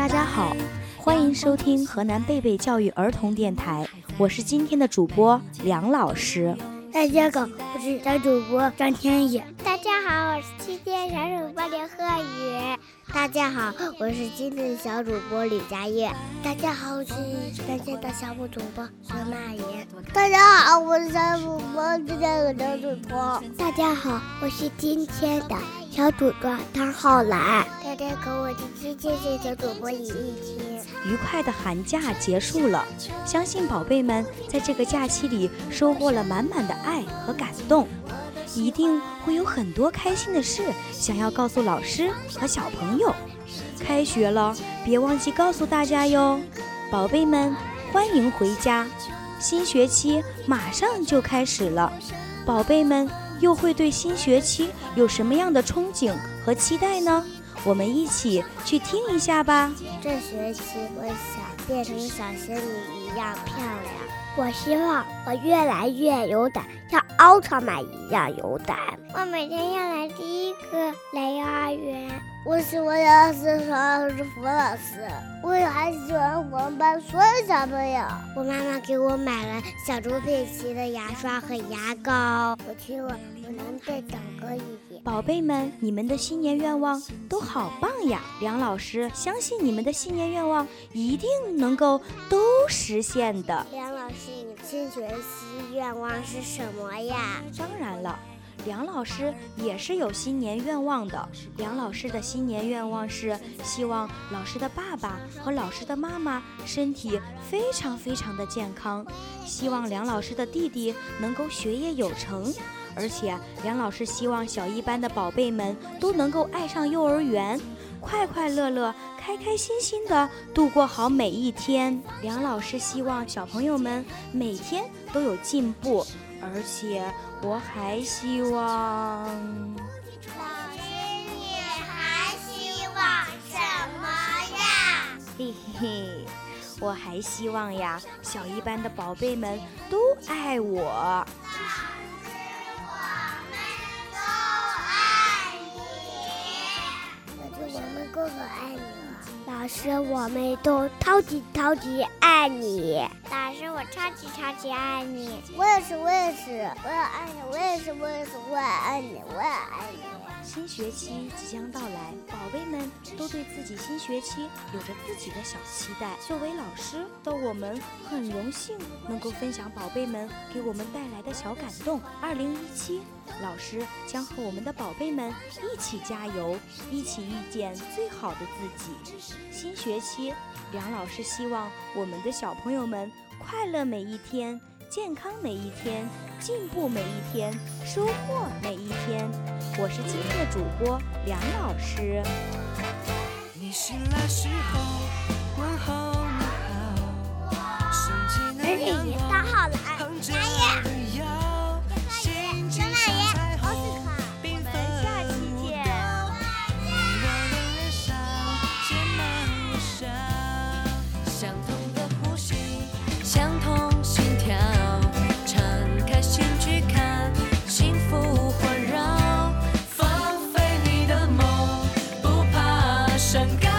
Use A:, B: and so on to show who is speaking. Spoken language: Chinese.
A: 大家好，欢迎收听河南贝贝教育儿童电台，我是今天的主播梁老师。
B: 大家好，我是小主播张天野。
C: 大家好，我是今天小主播刘鹤宇。
D: 大家好，我是今天的小主播李佳悦。
E: 大家好，我是今天的小主播孙娜妍。
F: 大家好，我是小主播今天的小主播。
G: 大家好，我是今天的小主播汤浩来。
H: 大家好，我是今天的小主播李艺清。
A: 愉快的寒假结束了，相信宝贝们在这个假期里收获了满满的爱和感动，一定会有很多开心的事想要告诉老师和小朋友。开学了，别忘记告诉大家哟，宝贝们欢迎回家。新学期马上就开始了，宝贝们又会对新学期有什么样的憧憬和期待呢？我们一起去听一下吧。
D: 这学期我想变成小仙女一样漂亮。
G: 我希望我越来越有胆，像奥特曼一样有胆。
C: 我每天要来第一个来幼儿园。
F: 我喜欢老师和老师傅老师。我也还喜欢我们班所有小朋友。
D: 我妈妈给我买了小猪佩奇的牙刷和牙膏。
E: 我希望我能再长高一点。
A: 宝贝们，你们的新年愿望都好棒呀！梁老师相信你们的新年愿望一定能够都实现的。
D: 梁老师，你新学期愿望是什么呀？
A: 当然了。梁老师也是有新年愿望的。梁老师的新年愿望是希望老师的爸爸和老师的妈妈身体非常非常的健康，希望梁老师的弟弟能够学业有成，而且梁老师希望小一班的宝贝们都能够爱上幼儿园，快快乐乐、开开心心的度过好每一天。梁老师希望小朋友们每天都有进步。而且我还希望，
C: 老师，你还希望什么呀？
A: 嘿嘿嘿，我还希望呀，小一班的宝贝们都爱我。
E: 哥哥爱你。
G: 老师，我们都超级超级爱你。
C: 老师，我超级超级爱你。
F: 我也是，我也是，我也爱你。我也是，我也是，我也爱你，我也爱你。
A: 新学期即将到来，宝贝们都对自己新学期有着自己的小期待。作为老师的我们，很荣幸能够分享宝贝们给我们带来的小感动。二零一七，老师将和我们的宝贝们一起加油，一起遇见最好的自己。新学期，梁老师希望我们的小朋友们快乐每一天。健康每一天，进步每一天，收获每一天。我是今天的主播梁老师。你醒来时候问候生。